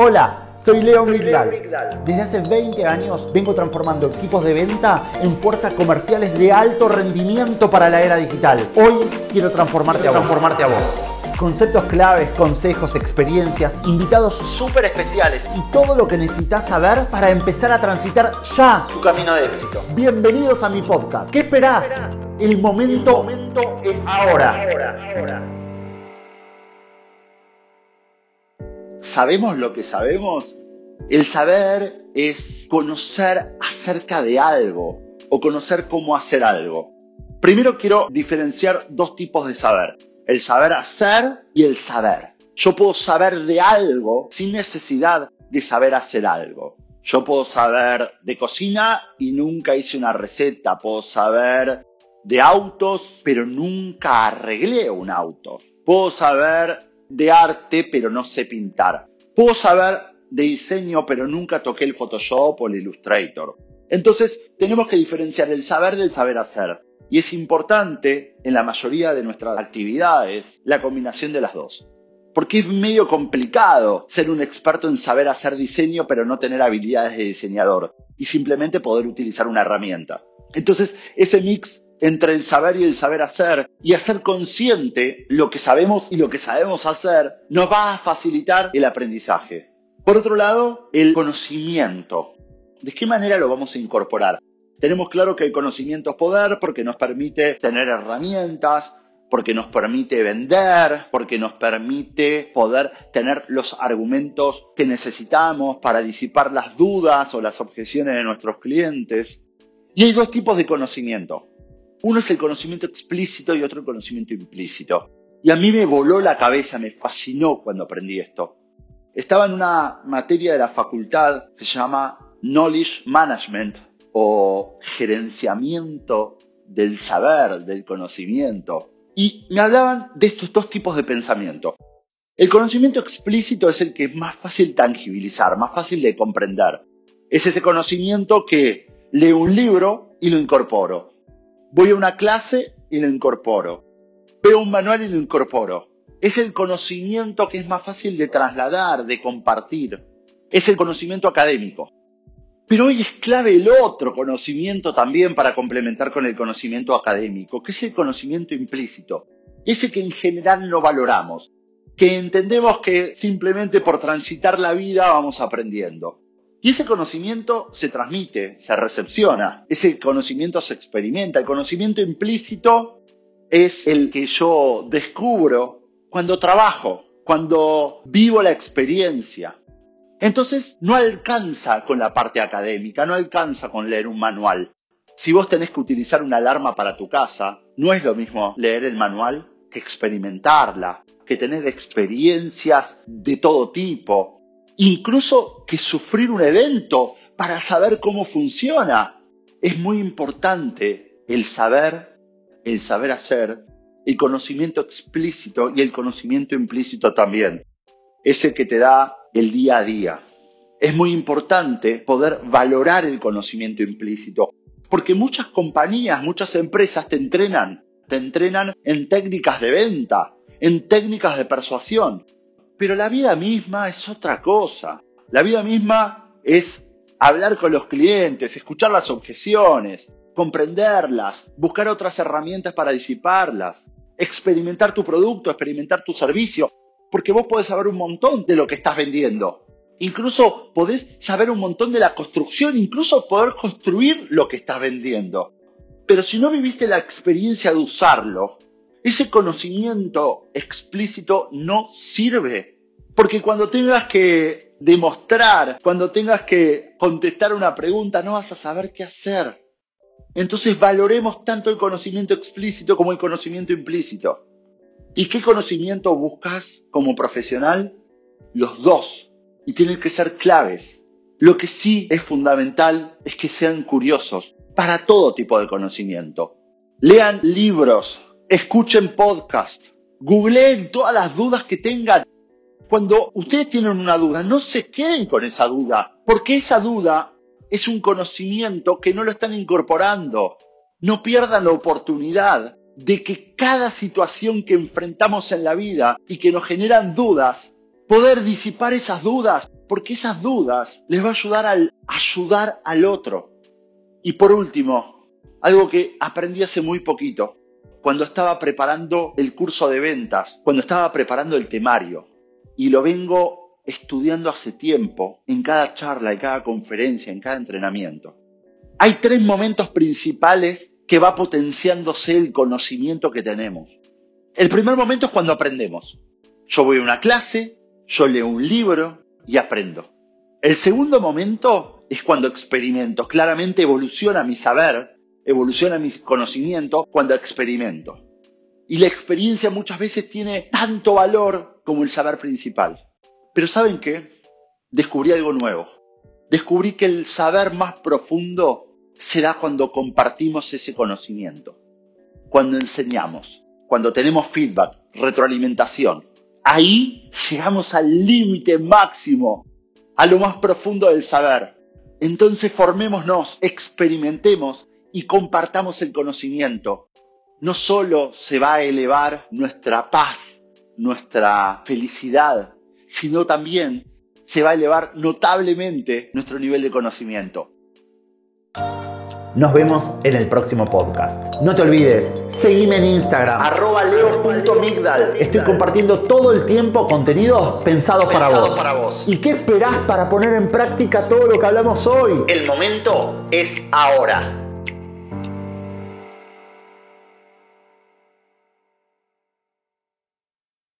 Hola, soy Leo Migdal. Desde hace 20 años vengo transformando equipos de venta en fuerzas comerciales de alto rendimiento para la era digital. Hoy quiero transformarte a vos. Transformarte a vos. Conceptos claves, consejos, experiencias, invitados súper especiales y todo lo que necesitas saber para empezar a transitar ya tu camino de éxito. Bienvenidos a mi podcast. ¿Qué esperás? El momento, es ahora. ¿Sabemos lo que sabemos? El saber es conocer acerca de algo o conocer cómo hacer algo. Primero quiero diferenciar dos tipos de saber, el saber hacer y el saber. Yo puedo saber de algo sin necesidad de saber hacer algo. Yo puedo saber de cocina y nunca hice una receta. Puedo saber de autos, pero nunca arreglé un auto. Puedo saber de arte, pero no sé pintar. Puedo saber de diseño, pero nunca toqué el Photoshop o el Illustrator. Entonces, tenemos que diferenciar el saber del saber hacer. Y es importante, en la mayoría de nuestras actividades, la combinación de las dos. Porque es medio complicado ser un experto en saber hacer diseño, pero no tener habilidades de diseñador. Y simplemente poder utilizar una herramienta. Entonces, ese mix entre el saber y el saber hacer y hacer consciente lo que sabemos y lo que sabemos hacer nos va a facilitar el aprendizaje. Por otro lado, el conocimiento. ¿De qué manera lo vamos a incorporar? Tenemos claro que el conocimiento es poder porque nos permite tener herramientas, porque nos permite vender, porque nos permite poder tener los argumentos que necesitamos para disipar las dudas o las objeciones de nuestros clientes. Y hay dos tipos de conocimiento. Uno es el conocimiento explícito y otro el conocimiento implícito. Y a mí me voló la cabeza, me fascinó cuando aprendí esto. Estaba en una materia de la facultad que se llama Knowledge Management o gerenciamiento del saber, del conocimiento. Y me hablaban de estos dos tipos de pensamiento. El conocimiento explícito es el que es más fácil tangibilizar, más fácil de comprender. Es ese conocimiento que leo un libro y lo incorporo. Voy a una clase y lo incorporo. Veo un manual y lo incorporo. Es el conocimiento que es más fácil de trasladar, de compartir. Es el conocimiento académico. Pero hoy es clave el otro conocimiento también para complementar con el conocimiento académico, que es el conocimiento implícito. Ese que en general no valoramos, que entendemos que simplemente por transitar la vida vamos aprendiendo. Y ese conocimiento se transmite, se recepciona, ese conocimiento se experimenta. El conocimiento implícito es el que yo descubro cuando trabajo, cuando vivo la experiencia. Entonces no alcanza con la parte académica, no alcanza con leer un manual. Si vos tenés que utilizar una alarma para tu casa, no es lo mismo leer el manual que experimentarla, que tener experiencias de todo tipo, incluso que sufrir un evento para saber cómo funciona. Es muy importante el saber, el saber hacer, el conocimiento explícito y el conocimiento implícito también. Ese que te da el día a día. Es muy importante poder valorar el conocimiento implícito, porque muchas compañías, muchas empresas te entrenan, te entrenan en técnicas de venta, en técnicas de persuasión, pero la vida misma es otra cosa. La vida misma es hablar con los clientes, escuchar las objeciones, comprenderlas, buscar otras herramientas para disiparlas, experimentar tu producto, experimentar tu servicio, porque vos podés saber un montón de lo que estás vendiendo. Incluso podés saber un montón de la construcción, incluso poder construir lo que estás vendiendo. Pero si no viviste la experiencia de usarlo, ese conocimiento explícito no sirve. Porque cuando tengas que demostrar, cuando tengas que contestar una pregunta, no vas a saber qué hacer. Entonces valoremos tanto el conocimiento explícito como el conocimiento implícito. ¿Y qué conocimiento buscas como profesional? Los dos. Y tienen que ser claves. Lo que sí es fundamental es que sean curiosos para todo tipo de conocimiento. Lean libros, escuchen podcast, googleen todas las dudas que tengan. Cuando ustedes tienen una duda, no se queden con esa duda, porque esa duda es un conocimiento que no lo están incorporando. No pierdan la oportunidad de que cada situación que enfrentamos en la vida y que nos generan dudas, poder disipar esas dudas porque esas dudas les va a ayudar al ayudar al otro. Y por último, algo que aprendí hace muy poquito, cuando estaba preparando el curso de ventas, cuando estaba preparando el temario, y lo vengo estudiando hace tiempo, en cada charla, en cada conferencia, en cada entrenamiento. Hay tres momentos principales que va potenciándose el conocimiento que tenemos. El primer momento es cuando aprendemos. Yo voy a una clase, yo leo un libro y aprendo. El segundo momento es cuando experimento. Claramente evoluciona mi saber, evoluciona mi conocimiento cuando experimento. Y la experiencia muchas veces tiene tanto valor como el saber principal. Pero ¿saben qué? Descubrí algo nuevo. Descubrí que el saber más profundo se da cuando compartimos ese conocimiento, cuando enseñamos, cuando tenemos feedback, retroalimentación. Ahí llegamos al límite máximo, a lo más profundo del saber. Entonces formémonos, experimentemos y compartamos el conocimiento. No solo se va a elevar nuestra paz, nuestra felicidad, sino también se va a elevar notablemente nuestro nivel de conocimiento. Nos vemos en el próximo podcast. No te olvides, seguime en Instagram, arroba leo.migdal. Estoy compartiendo todo el tiempo contenidos pensados, para, vos. para vos. ¿Y qué esperás para poner en práctica todo lo que hablamos hoy? El momento es ahora.